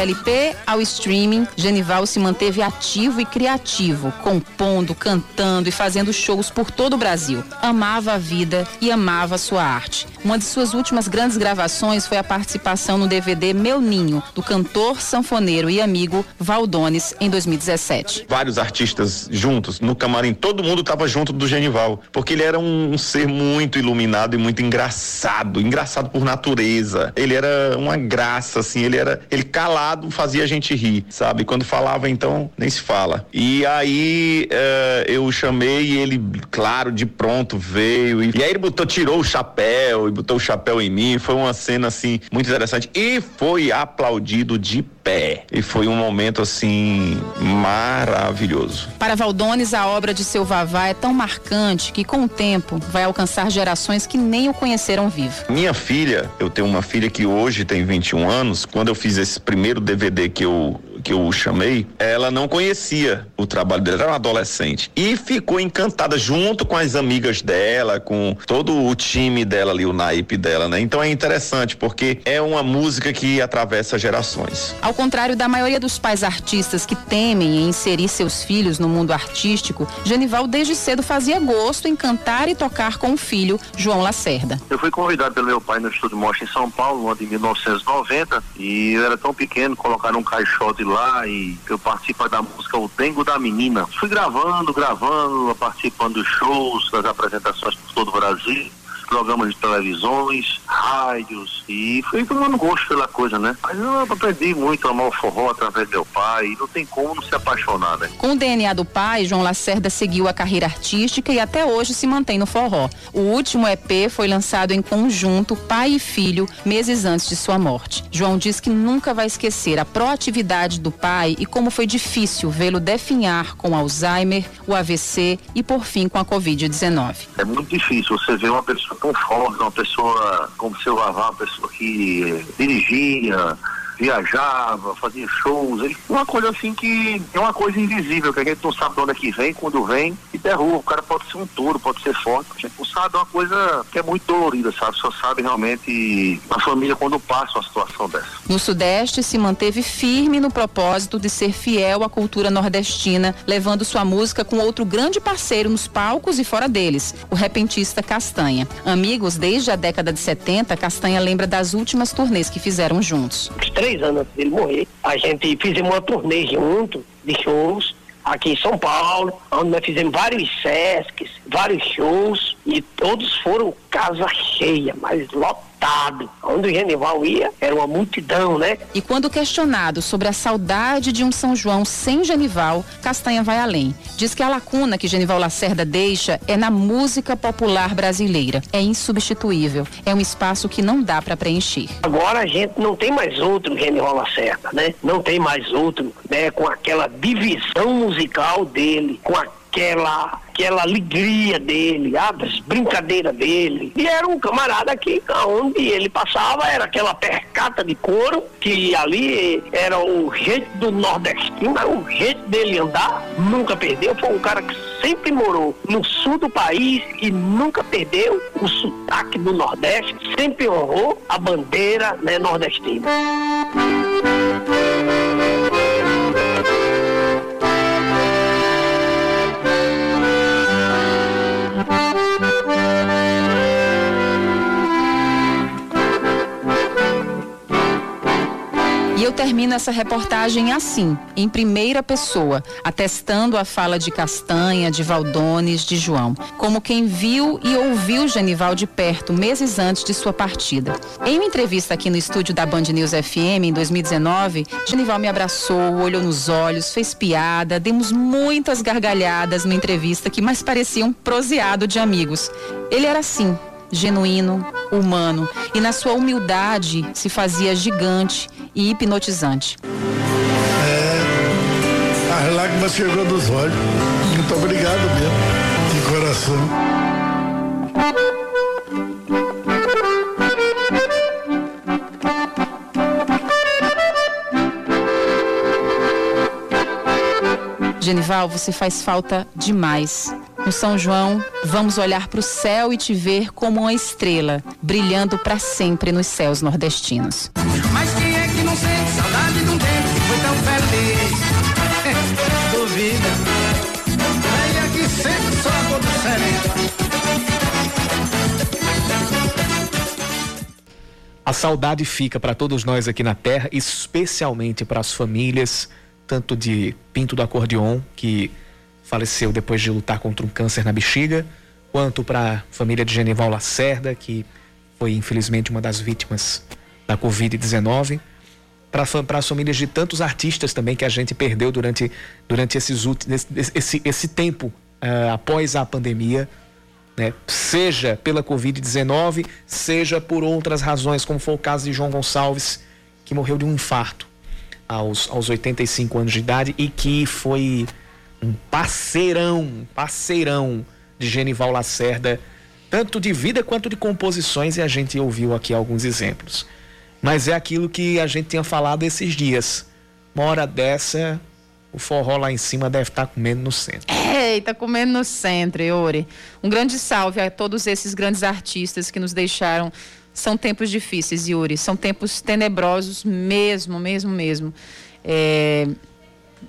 LP ao streaming, Genival se manteve ativo e criativo, compondo, cantando e fazendo shows por todo o Brasil. Amava a vida e amava a sua arte. Uma de suas últimas grandes gravações foi a participação no DVD Meu Ninho, do cantor, sanfoneiro e amigo Valdones, em 2017. vários artistas juntos no camarim, todo mundo estava junto do Genival, porque ele era um, um ser muito iluminado e muito engraçado, engraçado por natureza. Ele era uma graça, assim, ele era, ele calado fazia a gente rir, sabe? Quando falava, então, nem se fala. E aí eh, eu chamei e ele, claro, de pronto veio. E, e aí ele botou, tirou o chapéu e botou o chapéu em mim. Foi uma cena, assim, muito interessante. E foi aplaudido de pé. E foi um momento, assim, maravilhoso. Para Valdones, a obra de seu Vavá é tão marcante que, com o tempo, vai alcançar gerações que nem o conheceram vivo. Minha filha, eu tenho uma filha que hoje tem 21 anos. Quando eu fiz esse primeiro DVD que eu que eu chamei, ela não conhecia o trabalho dela, era uma adolescente. E ficou encantada junto com as amigas dela, com todo o time dela ali, o naipe dela, né? Então é interessante porque é uma música que atravessa gerações. Ao contrário da maioria dos pais artistas que temem em inserir seus filhos no mundo artístico, Genival desde cedo fazia gosto em cantar e tocar com o filho, João Lacerda. Eu fui convidado pelo meu pai no Estúdio Mostra em São Paulo, no ano de 1990, e eu era tão pequeno, colocaram um caixote lá e eu participo da música O Dengo da Menina. Fui gravando, gravando, participando dos shows, das apresentações por todo o Brasil. Programas de televisões, rádios, e fui tomando gosto pela coisa, né? Mas eu aprendi muito a amar o forró através do meu pai, e não tem como não se apaixonar, né? Com o DNA do pai, João Lacerda seguiu a carreira artística e até hoje se mantém no forró. O último EP foi lançado em conjunto, pai e filho, meses antes de sua morte. João diz que nunca vai esquecer a proatividade do pai e como foi difícil vê-lo definhar com Alzheimer, o AVC e por fim com a Covid-19. É muito difícil você ver uma pessoa tão forte, uma pessoa como seu Vavá, uma pessoa que dirigia, viajava, fazia shows, ele, uma coisa assim que é uma coisa invisível, que a gente não sabe de onde é que vem, quando vem, e derruba. O cara pode ser um touro, pode ser forte, a gente não sabe, é uma coisa que é muito dolorida, sabe? Só sabe realmente a família quando passa uma situação dessa. No Sudeste, se manteve firme no propósito de ser fiel à cultura nordestina, levando sua música com outro grande parceiro nos palcos e fora deles, o repentista Castanha. Amigos desde a década de 70, Castanha lembra das últimas turnês que fizeram juntos. Três anos antes dele morrer, a gente fizemos uma turnê junto de shows aqui em São Paulo, onde nós fizemos vários sescs, vários shows e todos foram casa cheia, mas lotado. Onde o Genival ia, era uma multidão, né? E quando questionado sobre a saudade de um São João sem Genival, Castanha vai além. Diz que a lacuna que Genival Lacerda deixa é na música popular brasileira. É insubstituível. É um espaço que não dá para preencher. Agora a gente não tem mais outro Genival Lacerda, né? Não tem mais outro, né? Com aquela divisão musical dele, com aquela aquela alegria dele, as brincadeiras dele. E era um camarada que onde ele passava era aquela percata de couro, que ali era o jeito do nordestino, era o jeito dele andar, nunca perdeu, foi um cara que sempre morou no sul do país e nunca perdeu o sotaque do Nordeste, sempre honrou a bandeira né, nordestina. E eu termino essa reportagem assim, em primeira pessoa, atestando a fala de Castanha, de Valdones, de João, como quem viu e ouviu Genival de perto meses antes de sua partida. Em uma entrevista aqui no estúdio da Band News FM em 2019, Genival me abraçou, olhou nos olhos, fez piada, demos muitas gargalhadas numa entrevista que mais parecia um proseado de amigos. Ele era assim, genuíno, humano e na sua humildade se fazia gigante e hipnotizante. As lágrimas chegou dos olhos. Muito obrigado mesmo, de coração. Genival, você faz falta demais. No São João, vamos olhar para o céu e te ver como uma estrela, brilhando para sempre nos céus nordestinos. A saudade fica para todos nós aqui na Terra, especialmente para as famílias, tanto de Pinto do Acordeon, que faleceu depois de lutar contra um câncer na bexiga, quanto para a família de Genival Lacerda, que foi infelizmente uma das vítimas da Covid-19, para as famílias de tantos artistas também que a gente perdeu durante, durante esses esse, esse, esse tempo ah, após a pandemia, né? seja pela Covid-19, seja por outras razões, como foi o caso de João Gonçalves, que morreu de um infarto aos, aos 85 anos de idade e que foi um parceirão, parceirão de Genival Lacerda, tanto de vida quanto de composições, e a gente ouviu aqui alguns exemplos. Mas é aquilo que a gente tinha falado esses dias. Uma hora dessa, o forró lá em cima deve estar comendo no centro. Eita, comendo no centro, Yuri. Um grande salve a todos esses grandes artistas que nos deixaram. São tempos difíceis, Yuri. São tempos tenebrosos mesmo, mesmo, mesmo. É,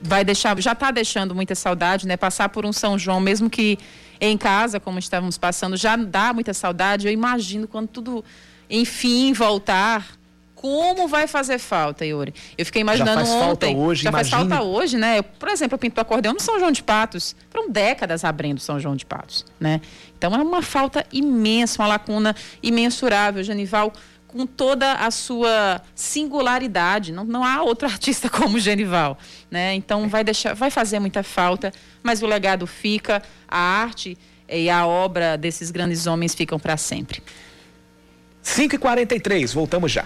vai deixar, já está deixando muita saudade, né? Passar por um São João, mesmo que em casa, como estávamos passando, já dá muita saudade. Eu imagino quando tudo, enfim, voltar. Como vai fazer falta, Yuri? Eu fiquei imaginando já faz ontem. Falta hoje, já imagine... faz falta hoje, né? Eu, por exemplo, eu pinto acordeão no São João de Patos. Foram décadas abrindo São João de Patos, né? Então é uma falta imensa, uma lacuna imensurável, Genival com toda a sua singularidade. Não, não há outro artista como Genival, né? Então vai deixar, vai fazer muita falta, mas o legado fica, a arte e a obra desses grandes homens ficam para sempre. 5 e 43 voltamos já.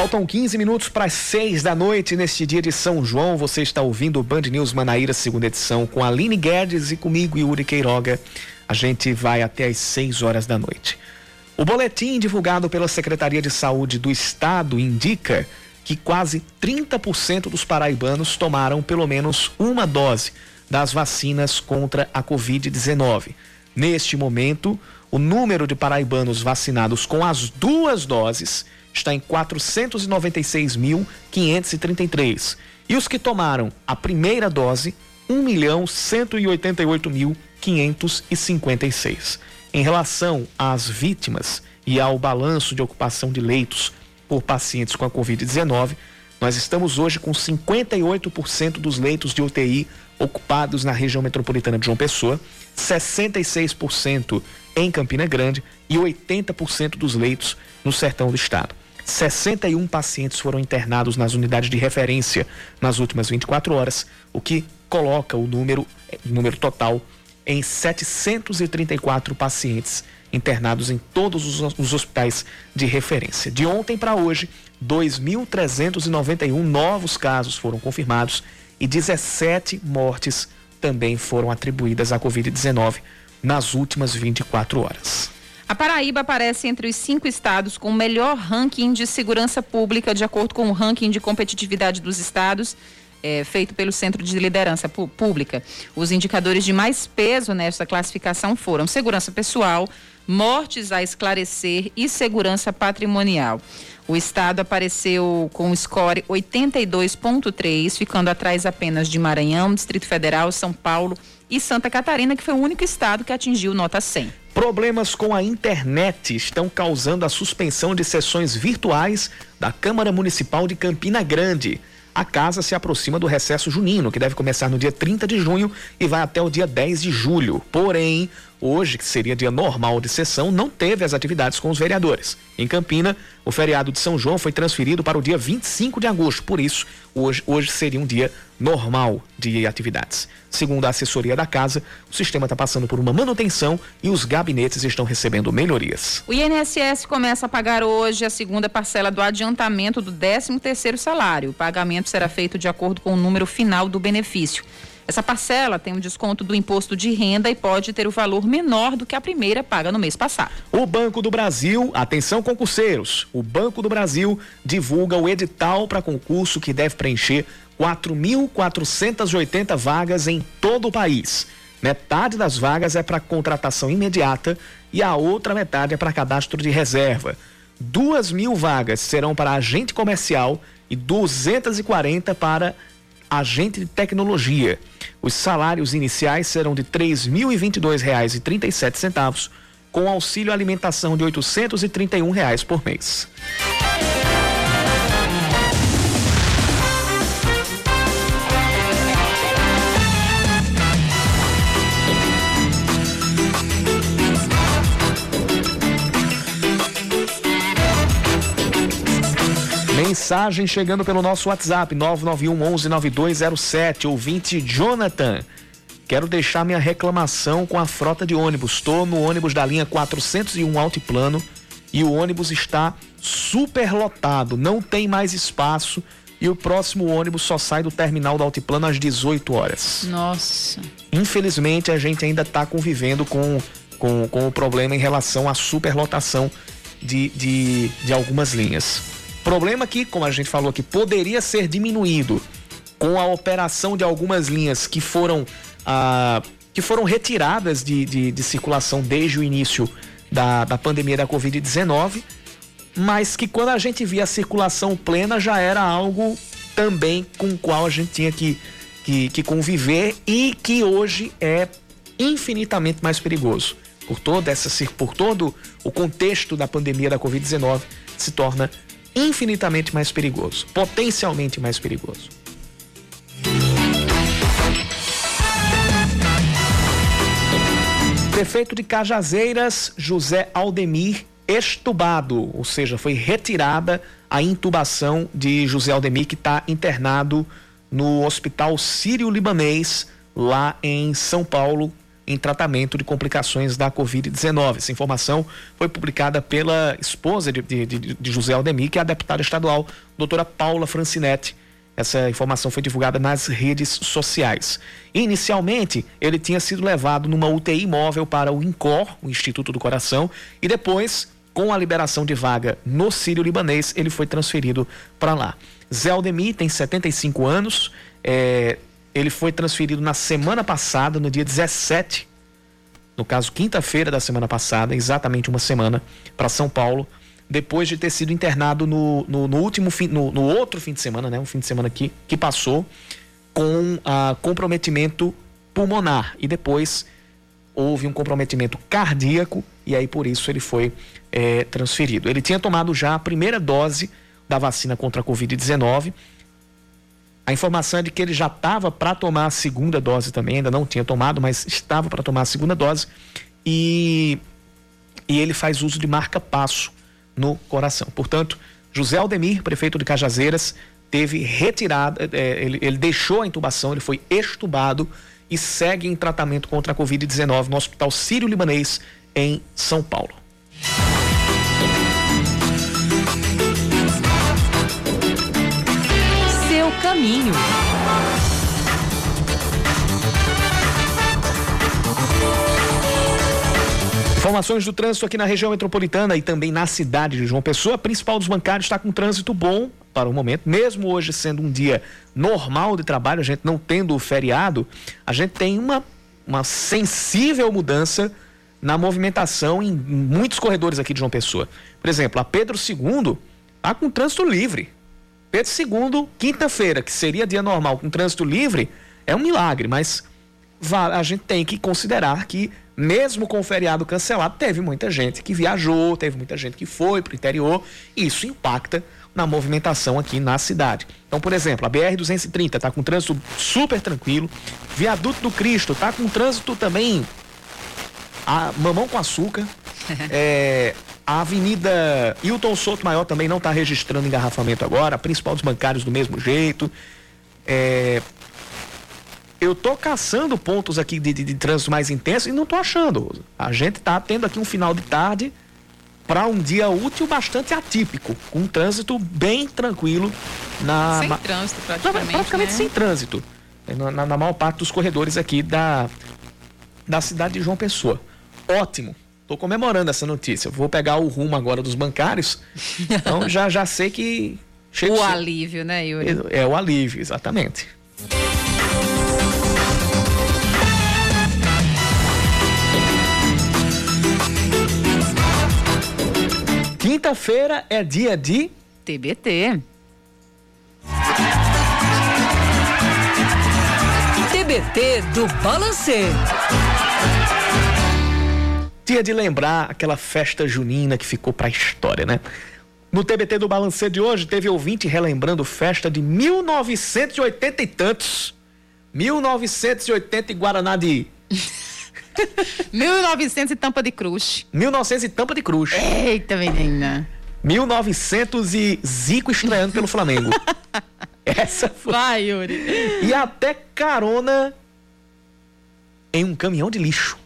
Faltam 15 minutos para as 6 da noite neste dia de São João. Você está ouvindo o Band News Manaíra, segunda edição, com Aline Guedes e comigo, Yuri Queiroga. A gente vai até as 6 horas da noite. O boletim divulgado pela Secretaria de Saúde do Estado indica que quase 30% dos paraibanos tomaram pelo menos uma dose das vacinas contra a Covid-19. Neste momento, o número de paraibanos vacinados com as duas doses está em 496.533. E os que tomaram a primeira dose, 1.188.556. Em relação às vítimas e ao balanço de ocupação de leitos por pacientes com a Covid-19, nós estamos hoje com 58% dos leitos de UTI ocupados na região metropolitana de João Pessoa, 66% em Campina Grande e 80% dos leitos no sertão do estado. 61 pacientes foram internados nas unidades de referência nas últimas 24 horas, o que coloca o número, número total em 734 pacientes internados em todos os, os hospitais de referência. De ontem para hoje, 2.391 novos casos foram confirmados e 17 mortes também foram atribuídas à Covid-19 nas últimas 24 horas. A Paraíba aparece entre os cinco estados com o melhor ranking de segurança pública, de acordo com o ranking de competitividade dos estados. É, feito pelo Centro de Liderança Pública. Os indicadores de mais peso nessa classificação foram segurança pessoal, mortes a esclarecer e segurança patrimonial. O estado apareceu com o score 82.3, ficando atrás apenas de Maranhão, Distrito Federal, São Paulo Santa Catarina, que foi o único estado que atingiu nota 100. Problemas com a internet estão causando a suspensão de sessões virtuais da Câmara Municipal de Campina Grande. A casa se aproxima do recesso junino, que deve começar no dia 30 de junho e vai até o dia 10 de julho. Porém, Hoje, que seria dia normal de sessão, não teve as atividades com os vereadores. Em Campina, o feriado de São João foi transferido para o dia 25 de agosto, por isso, hoje, hoje seria um dia normal de atividades. Segundo a assessoria da casa, o sistema está passando por uma manutenção e os gabinetes estão recebendo melhorias. O INSS começa a pagar hoje a segunda parcela do adiantamento do 13 terceiro salário. O pagamento será feito de acordo com o número final do benefício. Essa parcela tem um desconto do imposto de renda e pode ter o valor menor do que a primeira paga no mês passado. O Banco do Brasil, atenção concurseiros, o Banco do Brasil divulga o edital para concurso que deve preencher 4.480 vagas em todo o país. Metade das vagas é para contratação imediata e a outra metade é para cadastro de reserva. Duas mil vagas serão para agente comercial e 240 para agente de tecnologia. Os salários iniciais serão de R$ 3.022,37, com auxílio alimentação de 831 reais por mês. Mensagem chegando pelo nosso WhatsApp 991 11 9207, ouvinte Jonathan. Quero deixar minha reclamação com a frota de ônibus. Estou no ônibus da linha 401 Altiplano e o ônibus está super lotado, não tem mais espaço e o próximo ônibus só sai do terminal do Altiplano às 18 horas. Nossa. Infelizmente a gente ainda está convivendo com, com, com o problema em relação à superlotação de, de, de algumas linhas. Problema que, como a gente falou aqui, poderia ser diminuído com a operação de algumas linhas que foram, ah, que foram retiradas de, de, de circulação desde o início da, da pandemia da Covid-19, mas que quando a gente via a circulação plena já era algo também com o qual a gente tinha que, que, que conviver e que hoje é infinitamente mais perigoso. Por, toda essa, por todo o contexto da pandemia da Covid-19, se torna infinitamente mais perigoso, potencialmente mais perigoso. Prefeito de Cajazeiras, José Aldemir, estubado, ou seja, foi retirada a intubação de José Aldemir, que está internado no Hospital Sírio-Libanês, lá em São Paulo, em tratamento de complicações da Covid-19. Essa informação foi publicada pela esposa de, de, de José Aldemir, que é a deputada estadual, doutora Paula Francinetti. Essa informação foi divulgada nas redes sociais. Inicialmente, ele tinha sido levado numa UTI móvel para o INCOR, o Instituto do Coração, e depois, com a liberação de vaga no Sírio Libanês, ele foi transferido para lá. Zé Aldemir tem 75 anos, é, ele foi transferido na semana passada, no dia 17, no caso, quinta-feira da semana passada, exatamente uma semana, para São Paulo, depois de ter sido internado no, no, no último fim, no, no, outro fim de semana, né? Um fim de semana que, que passou, com ah, comprometimento pulmonar. E depois houve um comprometimento cardíaco, e aí por isso ele foi é, transferido. Ele tinha tomado já a primeira dose da vacina contra a Covid-19 a informação é de que ele já estava para tomar a segunda dose também, ainda não tinha tomado, mas estava para tomar a segunda dose. E, e ele faz uso de marca-passo no coração. Portanto, José Aldemir, prefeito de Cajazeiras, teve retirada, é, ele, ele deixou a intubação, ele foi extubado e segue em tratamento contra a Covid-19 no Hospital Sírio-Libanês, em São Paulo. Caminho. Informações do trânsito aqui na região metropolitana e também na cidade de João Pessoa. A principal dos bancários está com trânsito bom para o momento, mesmo hoje sendo um dia normal de trabalho, a gente não tendo o feriado, a gente tem uma, uma sensível mudança na movimentação em muitos corredores aqui de João Pessoa. Por exemplo, a Pedro II está com trânsito livre. Pedro II, quinta-feira, que seria dia normal com trânsito livre, é um milagre, mas a gente tem que considerar que, mesmo com o feriado cancelado, teve muita gente que viajou, teve muita gente que foi para o interior, e isso impacta na movimentação aqui na cidade. Então, por exemplo, a BR-230 está com trânsito super tranquilo, Viaduto do Cristo está com trânsito também a mamão com açúcar, é, a Avenida Hilton Souto Maior também não está registrando engarrafamento agora, a principal dos bancários do mesmo jeito. É... Eu tô caçando pontos aqui de, de, de, trânsito mais intenso e não tô achando. A gente tá tendo aqui um final de tarde para um dia útil bastante atípico, com um trânsito bem tranquilo na sem trânsito praticamente, praticamente né? sem trânsito na, na, na maior parte dos corredores aqui da da cidade de João Pessoa. Ótimo. Estou comemorando essa notícia. Vou pegar o rumo agora dos bancários. Então já, já sei que. o alívio, né, Yuri? É, é o alívio, exatamente. Quinta-feira é dia de TBT. TBT do Balancê dia de lembrar aquela festa junina que ficou para a história, né? No TBT do Balancê de hoje, teve ouvinte relembrando festa de 1980 e tantos. 1980 e Guaraná de. 1900 e Tampa de Cruz. 1900 e Tampa de Cruz. Eita, menina. 1900 e Zico estreando pelo Flamengo. Essa foi. Vai, Yuri. E até carona em um caminhão de lixo.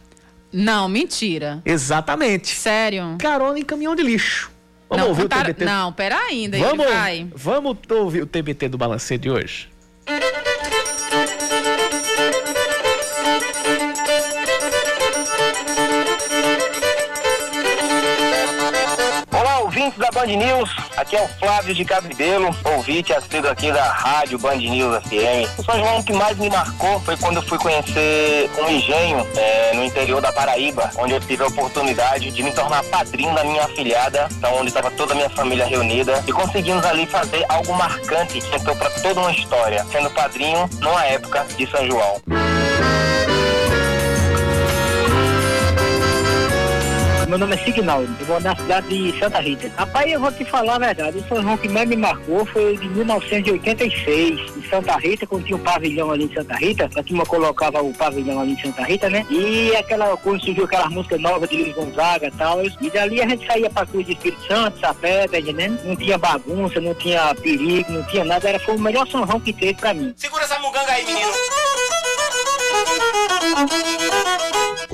Não, mentira. Exatamente. Sério? Carona em caminhão de lixo. Vamos não, ouvir contar... o TBT? Não, pera ainda. Vamos, vai. vamos ouvir o TBT do Balancê de hoje? Band News, aqui é o Flávio de Cabidelo, ouvinte assíduo aqui da rádio Band News FM. O São João que mais me marcou foi quando eu fui conhecer um engenho é, no interior da Paraíba, onde eu tive a oportunidade de me tornar padrinho da minha afilhada, então, onde estava toda a minha família reunida, e conseguimos ali fazer algo marcante que entrou para toda uma história, sendo padrinho numa época de São João. Meu nome é Signaldo, eu moro na cidade de Santa Rita. Rapaz, eu vou te falar a verdade, o São que mais me marcou foi de 1986, em Santa Rita, quando tinha um pavilhão ali em Santa Rita, a turma colocava o pavilhão ali em Santa Rita, né? E aquela, quando surgiu aquelas músicas novas de Luiz Gonzaga e tal, e dali a gente saía pra Cruz de Espírito Santo, Sapé, tá entendendo? Não tinha bagunça, não tinha perigo, não tinha nada, era, foi o melhor São que teve pra mim. Segura essa muganga aí, menino.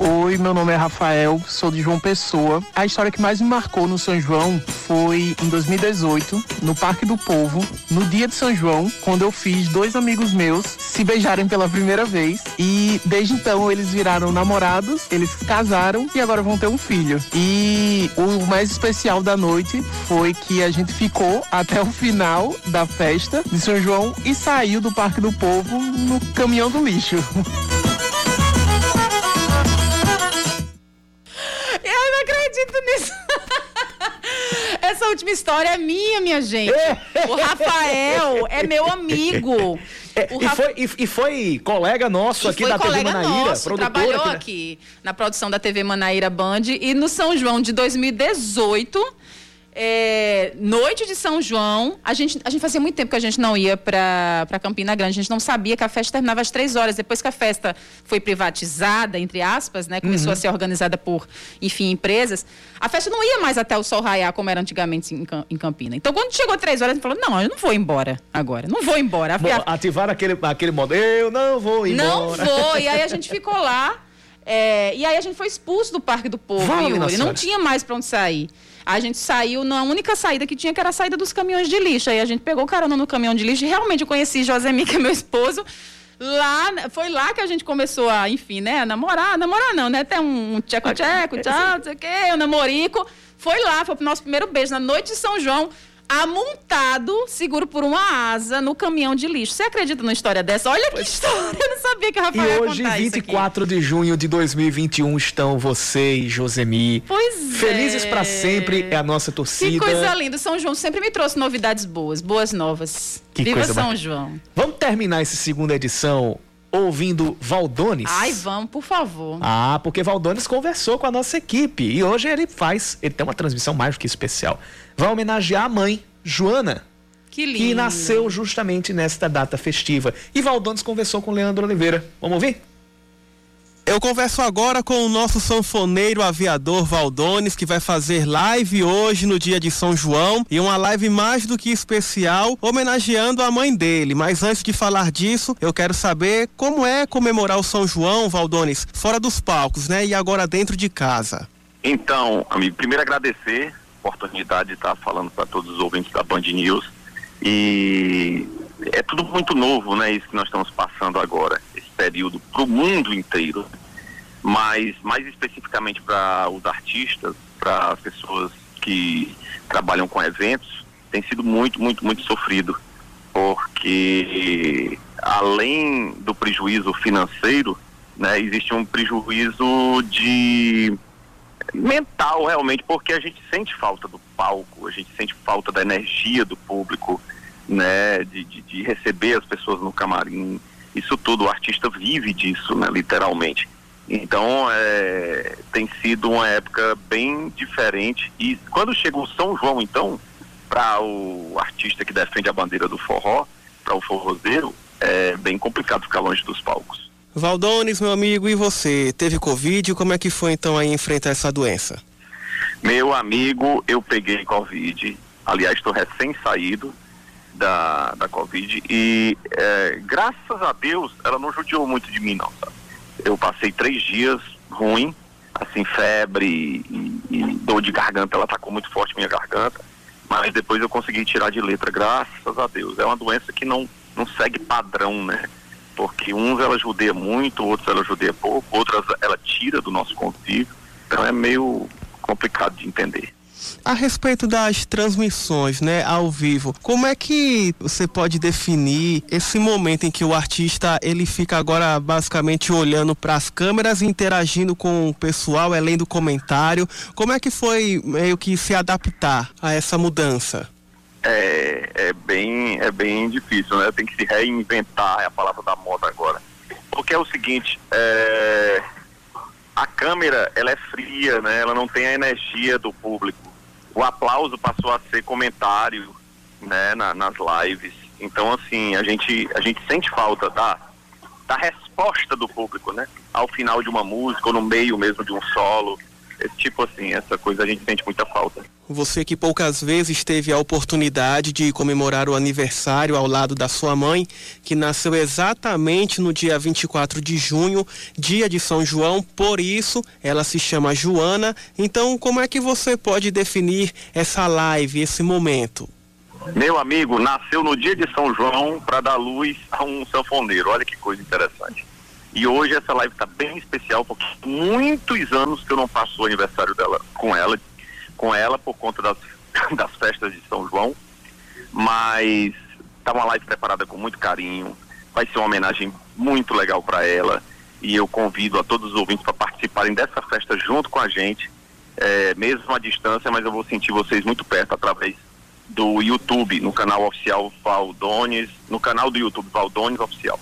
Oi, meu nome é Rafael, sou de João Pessoa. A história que mais me marcou no São João foi em 2018, no Parque do Povo, no dia de São João, quando eu fiz dois amigos meus se beijarem pela primeira vez. E desde então eles viraram namorados, eles casaram e agora vão ter um filho. E o mais especial da noite foi que a gente ficou até o final da festa de São João e saiu do Parque do Povo no caminhão do lixo. acredito nisso. Essa última história é minha, minha gente. O Rafael é meu amigo. É, e, Rafa- foi, e, e foi colega nosso E aqui da TV Manaíra, nosso, trabalhou aqui, aqui na produção da TV Manaíra Band e no São João de 2018. É, noite de São João, a gente, a gente fazia muito tempo que a gente não ia para Campina Grande, a gente não sabia que a festa terminava às três horas. Depois que a festa foi privatizada, entre aspas, né, começou Uhum. a ser organizada por, enfim, empresas, a festa não ia mais até o sol raiar como era antigamente em, em Campina. Então, quando chegou três horas, a gente falou: não, eu não vou embora agora, não vou embora. A- Bom, ativaram aquele, aquele modo, eu não vou embora. não vou. E aí a gente ficou lá. É, e aí a gente foi expulso do Parque do Povo, Vale, Yuri. Não tinha mais pra onde sair. A gente saiu na única saída que tinha, que era a saída dos caminhões de lixo. Aí a gente pegou carona no caminhão de lixo. E realmente eu conheci Josemir, que é meu esposo. Lá, foi lá que a gente começou a, enfim, né, namorar. Namorar não, né? Até um tcheco-tcheco, tchau, não sei o quê, um namorico. Foi lá, foi pro nosso primeiro beijo na noite de São João. Amontado, seguro por uma asa, no caminhão de lixo. Você acredita numa história dessa? Olha que história! Eu não sabia que o E Rafael ia hoje, contar isso aqui. 24 de junho de 2021, estão você e Josemi. Pois Felizes é. pra sempre é a nossa torcida. Que coisa linda. São João sempre me trouxe novidades boas, boas novas. Que Viva coisa São bacana. João. Vamos terminar essa segunda edição ouvindo Valdones? Ai, vamos, por favor. Ah, porque Valdones conversou com a nossa equipe e hoje ele faz, ele tem uma transmissão mais do que especial. Vai homenagear a mãe, Joana, Que lindo. que nasceu justamente nesta data festiva. E Valdones conversou com Leandro Oliveira. Vamos ouvir? Eu converso agora com o nosso sanfoneiro aviador Valdones, que vai fazer live hoje no dia de São João e uma live mais do que especial, homenageando a mãe dele. Mas antes de falar disso, eu quero saber como é comemorar o São João, Valdones, fora dos palcos, né? E agora dentro de casa. Então, amigo, primeiro agradecer a oportunidade de estar falando para todos os ouvintes da Band News. E é tudo muito novo, né? Isso que nós estamos passando agora, esse período para o mundo inteiro. Mas mais especificamente para os artistas, para as pessoas que trabalham com eventos, tem sido muito, muito, muito sofrido. Porque além do prejuízo financeiro, né, existe um prejuízo de mental realmente, porque a gente sente falta do palco, a gente sente falta da energia do público, né, de, de, de receber as pessoas no camarim. Isso tudo, o artista vive disso, né, literalmente. Então, é, tem sido uma época bem diferente. E quando chega o São João, então, para o artista que defende a bandeira do forró, para o forrozeiro, é bem complicado ficar longe dos palcos. Valdones, meu amigo, e você? Teve Covid? Como é que foi então aí enfrentar essa doença? Meu amigo, eu peguei Covid. Aliás, estou recém-saído da, da Covid. E é, graças a Deus, ela não judiou muito de mim, não. Sabe? Eu passei três dias ruim, assim, febre e, e dor de garganta. Ela atacou muito forte minha garganta. Mas depois eu consegui tirar de letra, graças a Deus. É uma doença que não, não segue padrão, né? Porque uns ela judeia muito, outros ela judeia pouco, outras ela tira do nosso convívio. Então é meio complicado de entender. A respeito das transmissões, né, ao vivo, como é que você pode definir esse momento em que o artista ele fica agora basicamente olhando para as câmeras, interagindo com o pessoal, é lendo comentário? Como é que foi meio que se adaptar a essa mudança? É, é bem é bem difícil, né? Tem que se reinventar, é a palavra da moda agora. Porque é o seguinte, é, a câmera ela é fria, né? Ela não tem a energia do público. O aplauso passou a ser comentário, né? na- nas lives. Então assim a gente a gente sente falta da da resposta do público, né? Ao final de uma música ou no meio mesmo de um solo. É tipo assim, essa coisa a gente sente muita falta. Você que poucas vezes teve a oportunidade de comemorar o aniversário ao lado da sua mãe, que nasceu exatamente no dia 24 de junho, dia de São João, por isso ela se chama Joana. Então, como é que você pode definir essa live, esse momento? Meu amigo nasceu no dia de São João para dar luz a um sanfoneiro. Olha que coisa interessante. E hoje essa live está bem especial porque muitos anos que eu não passo o aniversário dela com ela, com ela por conta das, das festas de São João. Mas tá uma live preparada com muito carinho. Vai ser uma homenagem muito legal para ela. E eu convido a todos os ouvintes para participarem dessa festa junto com a gente, é, mesmo à distância, mas eu vou sentir vocês muito perto através do YouTube, no canal oficial Valdones, no canal do YouTube Valdones Oficial.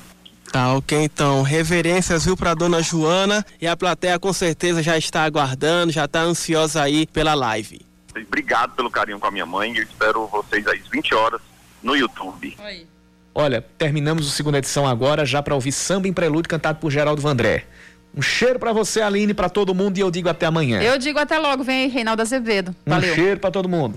Tá, ok, então. Reverências, viu, pra dona Joana. E a plateia com certeza já está aguardando, já está ansiosa aí pela live. Obrigado pelo carinho com a minha mãe. Eu espero vocês às 20 horas no YouTube. Oi. Olha, terminamos a segunda edição agora já para ouvir samba em prelúdio cantado por Geraldo Vandré. Um cheiro para você, Aline, para todo mundo e eu digo até amanhã. Eu digo até logo, vem aí, Reinaldo Azevedo. Um Valeu. cheiro para todo mundo.